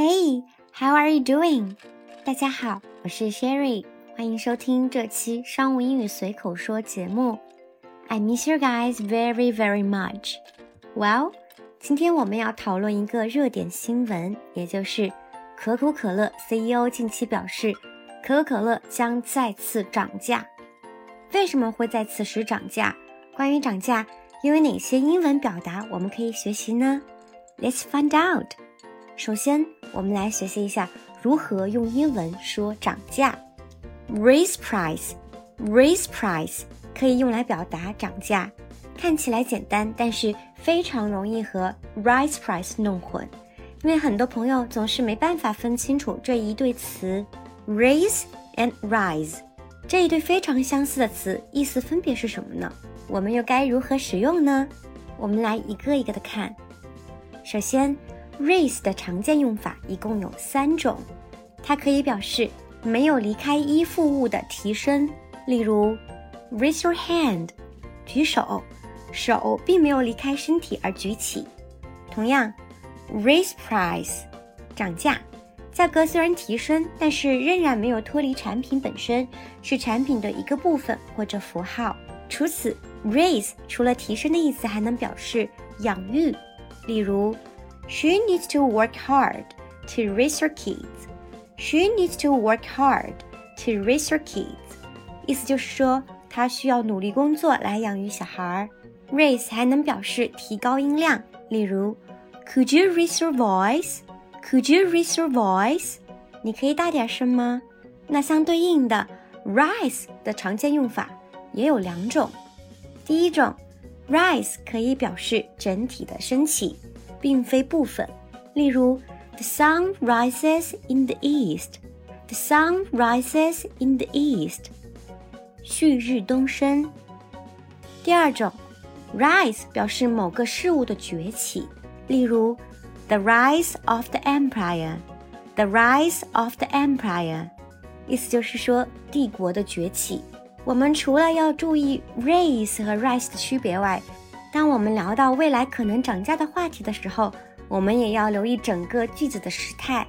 Hey, how are you doing? 大家好，我是 Sherry，欢迎收听这期商务英语随口说节目。I miss you guys very, very much. Well，今天我们要讨论一个热点新闻，也就是可口可乐 CEO 近期表示，可口可乐将再次涨价。为什么会在此时涨价？关于涨价，又有哪些英文表达我们可以学习呢？Let's find out. 首先，我们来学习一下如何用英文说涨价。Raise price，raise price 可以用来表达涨价，看起来简单，但是非常容易和 rise price 弄混，因为很多朋友总是没办法分清楚这一对词 raise and rise 这一对非常相似的词意思分别是什么呢？我们又该如何使用呢？我们来一个一个的看。首先。Raise 的常见用法一共有三种，它可以表示没有离开依附物的提升，例如 raise your hand，举手，手并没有离开身体而举起。同样，raise price，涨价，价格虽然提升，但是仍然没有脱离产品本身，是产品的一个部分或者符号。除此，raise 除了提升的意思，还能表示养育，例如。She needs to work hard to raise her kids. She needs to work hard to raise her kids. 意思就是说，她需要努力工作来养育小孩。Raise 还能表示提高音量，例如，Could you raise your voice? Could you raise your voice? 你可以大点声吗？那相对应的，rise 的常见用法也有两种。第一种，rise 可以表示整体的升起。并非部分。例如，The sun rises in the east. The sun rises in the east. 旭日东升。第二种，rise 表示某个事物的崛起。例如，The rise of the empire. The rise of the empire. 意思就是说帝国的崛起。我们除了要注意 raise 和 rise 的区别外， 当我们聊到未来可能涨价的话题的时候，我们也要留意整个句子的时态。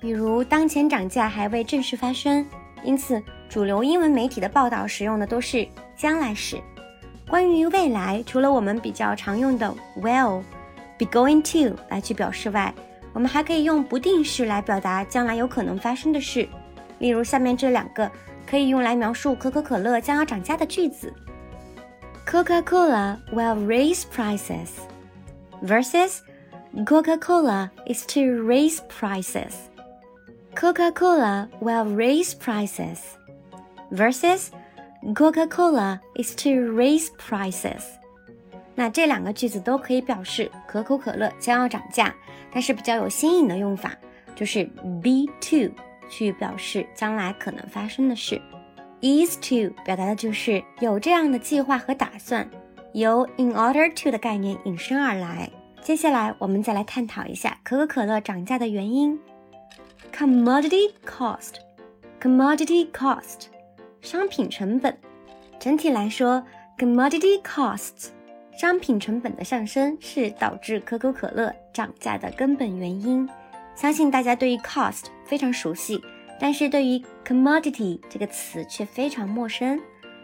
比如，当前涨价还未正式发生，因此主流英文媒体的报道使用的都是将来时。关于未来，除了我们比较常用的 will、be going to 来去表示外，我们还可以用不定式来表达将来有可能发生的事。例如，下面这两个可以用来描述可口可乐将要涨价的句子。Coca-Cola will raise prices versus Coca-Cola is to raise prices. Coca-Cola will raise prices versus Coca-Cola is to raise prices. 那这两个句子都可以表示可口可乐将要涨价，但是比较有新颖的用法就是 be to 去表示将来可能发生的事。 Is to 表达的就是有这样的计划和打算，由 in order to 的概念引申而来。接下来，我们再来探讨一下可口可乐涨价的原因。Commodity cost，commodity cost，商品成本。整体来说，commodity costs，商品成本的上升是导致可口可乐涨价的根本原因。相信大家对于 cost 非常熟悉。但是对于 commodity 这个词却非常陌生。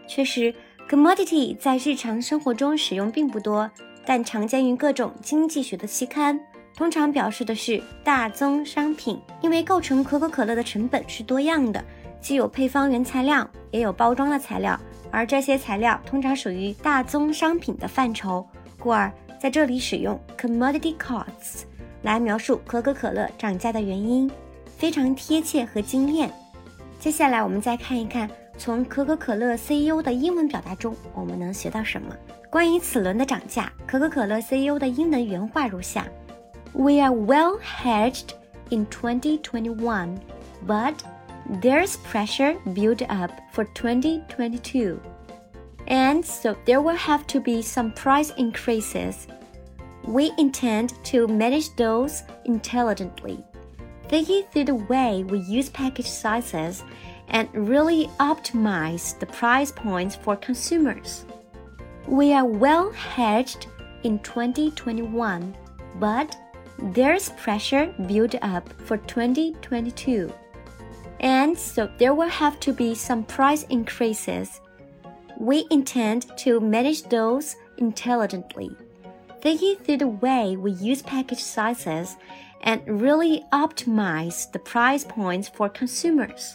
确实，commodity 在日常生活中使用并不多，但常见于各种经济学的期刊，通常表示的是大宗商品。因为构成可口可乐的成本是多样的，既有配方原材料，也有包装的材料，而这些材料通常属于大宗商品的范畴，故而在这里使用 commodity costs 来描述可口可乐涨价的原因。非常贴切和精炼。接下来我们再看一看，从可口可乐 CEO 的英文表达中，我们能学到什么？关于此轮的涨价，可口可乐 CEO 的英文原话如下：We are well hedged in 2021, but there's pressure built up for 2022. And so there will have to be some price increases. We intend to manage those intelligently thinking through the way we use package sizes and really optimize the price points for consumers. We are well hedged in 2021, but there's pressure built up for 2022. And so there will have to be some price increases. We intend to manage those intelligently, thinking through the way we use package sizes and really optimize the price points for consumers.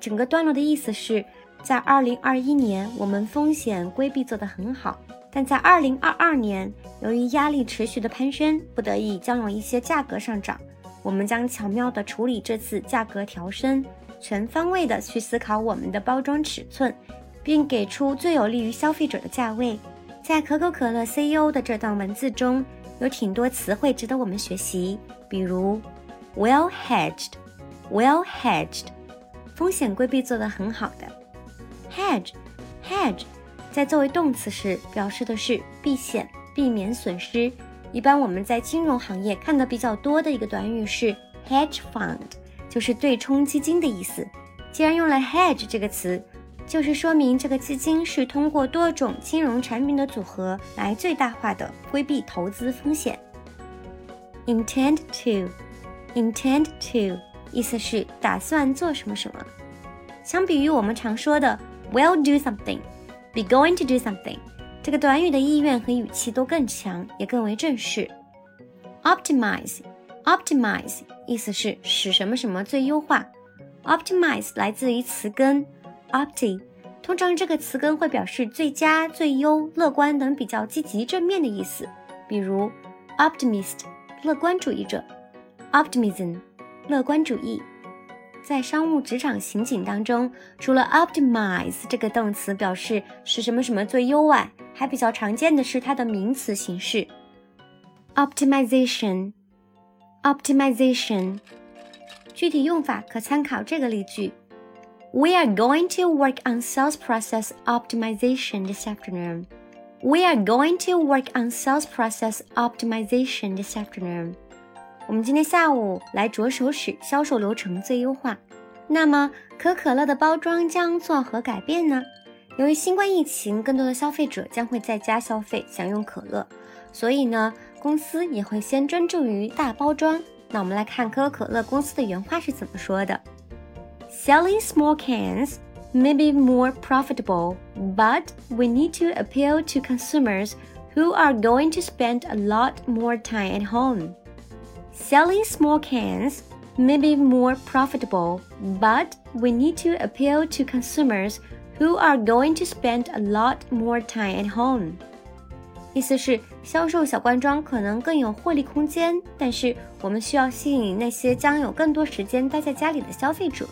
整个段落的意思是，在二零二一年，我们风险规避做得很好，但在二零二二年，由于压力持续的攀升，不得已将有一些价格上涨。我们将巧妙地处理这次价格调升，全方位地去思考我们的包装尺寸，并给出最有利于消费者的价位。在可口可乐 CEO 的这段文字中，有挺多词汇值得我们学习，比如 well hedged，well hedged，风险规避做得很好的。hedge，hedge，在作为动词时，表示的是避险、避免损失。一般我们在金融行业看的比较多的一个短语是 hedge fund，就是对冲基金的意思。既然用了 hedge 这个词，就是说明这个基金是通过多种金融产品的组合来最大化的规避投资风险。intend to，intend to 意思是打算做什么什么。相比于我们常说的 will do something，be going to do something。这个短语的意愿和语气都更强，也更为正式。optimize，optimize 意思是使什么什么最优化。optimize 来自于词根 opti，通常这个词根会表示最佳、最优、乐观等比较积极正面的意思。比如 optimist，乐观主义者；optimism，乐观主义。在商务职场情景当中，除了 optimize 这个动词表示使什么什么最优外，还比较常见的是它的名词形式，optimization。optimization，具体用法可参考这个例句：We are going to work on sales process optimization this afternoon. We are going to work on sales process optimization this afternoon. 我们今天下午来着手使销售流程最优化。那么，可可乐的包装将作何改变呢？由于新冠疫情，更多的消费者将会在家消费，享用可乐，所以呢，公司也会先专注于大包装。那我们来看可口可乐公司的原话是怎么说的 ：Selling small cans may be more profitable, but we need to appeal to consumers who are going to spend a lot more time at home. Selling small cans may be more profitable, but we need to appeal to consumers who are going to spend a lot more time at home。意思是销售小罐装可能更有获利空间，但是我们需要吸引那些将有更多时间待在家里的消费者。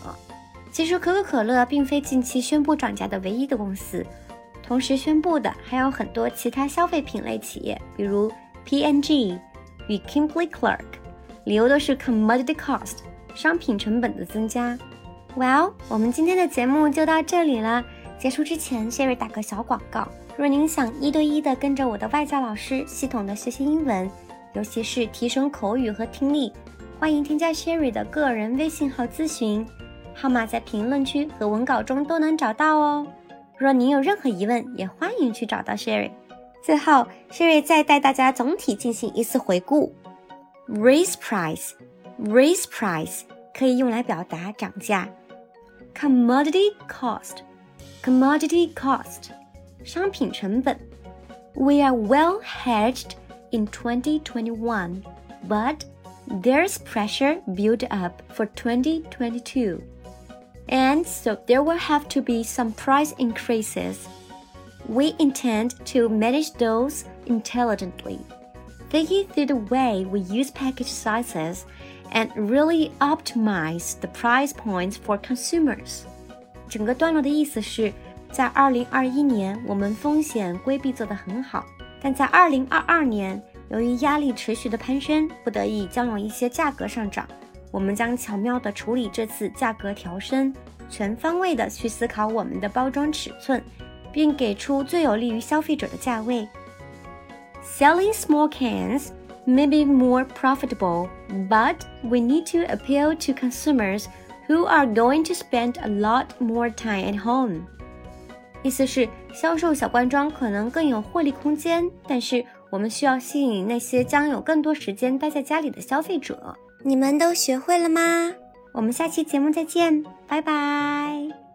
其实可口可乐并非近期宣布涨价的唯一的公司，同时宣布的还有很多其他消费品类企业，比如 P&G 与 Kimberly Clark，理由都是 commodity cost 商品成本的增加。Well，我们今天的节目就到这里了。结束之前，Sherry 打个小广告。若您想一对一的跟着我的外教老师系统的学习英文，尤其是提升口语和听力，欢迎添加 Sherry 的个人微信号咨询，号码在评论区和文稿中都能找到哦。若您有任何疑问，也欢迎去找到 Sherry。最后，Sherry 再带大家总体进行一次回顾：raise price，raise price 可以用来表达涨价；commodity cost。commodity cost 商品成本 we are well hedged in 2021 but there's pressure built up for 2022 and so there will have to be some price increases we intend to manage those intelligently thinking through the way we use package sizes and really optimize the price points for consumers 整个段落的意思是，在二零二一年，我们风险规避做得很好，但在二零二二年，由于压力持续的攀升，不得已将有一些价格上涨。 我们将巧妙地处理这次价格调升，全方位地去思考我们的包装尺寸，并给出最有利于消费者的价位。Selling small cans may be more profitable, but we need to appeal to consumers. Who are going to spend a lot more time at home？意思是销售小罐装可能更有获利空间，但是我们需要吸引那些将有更多时间待在家里的消费者。你们都学会了吗？我们下期节目再见，拜拜。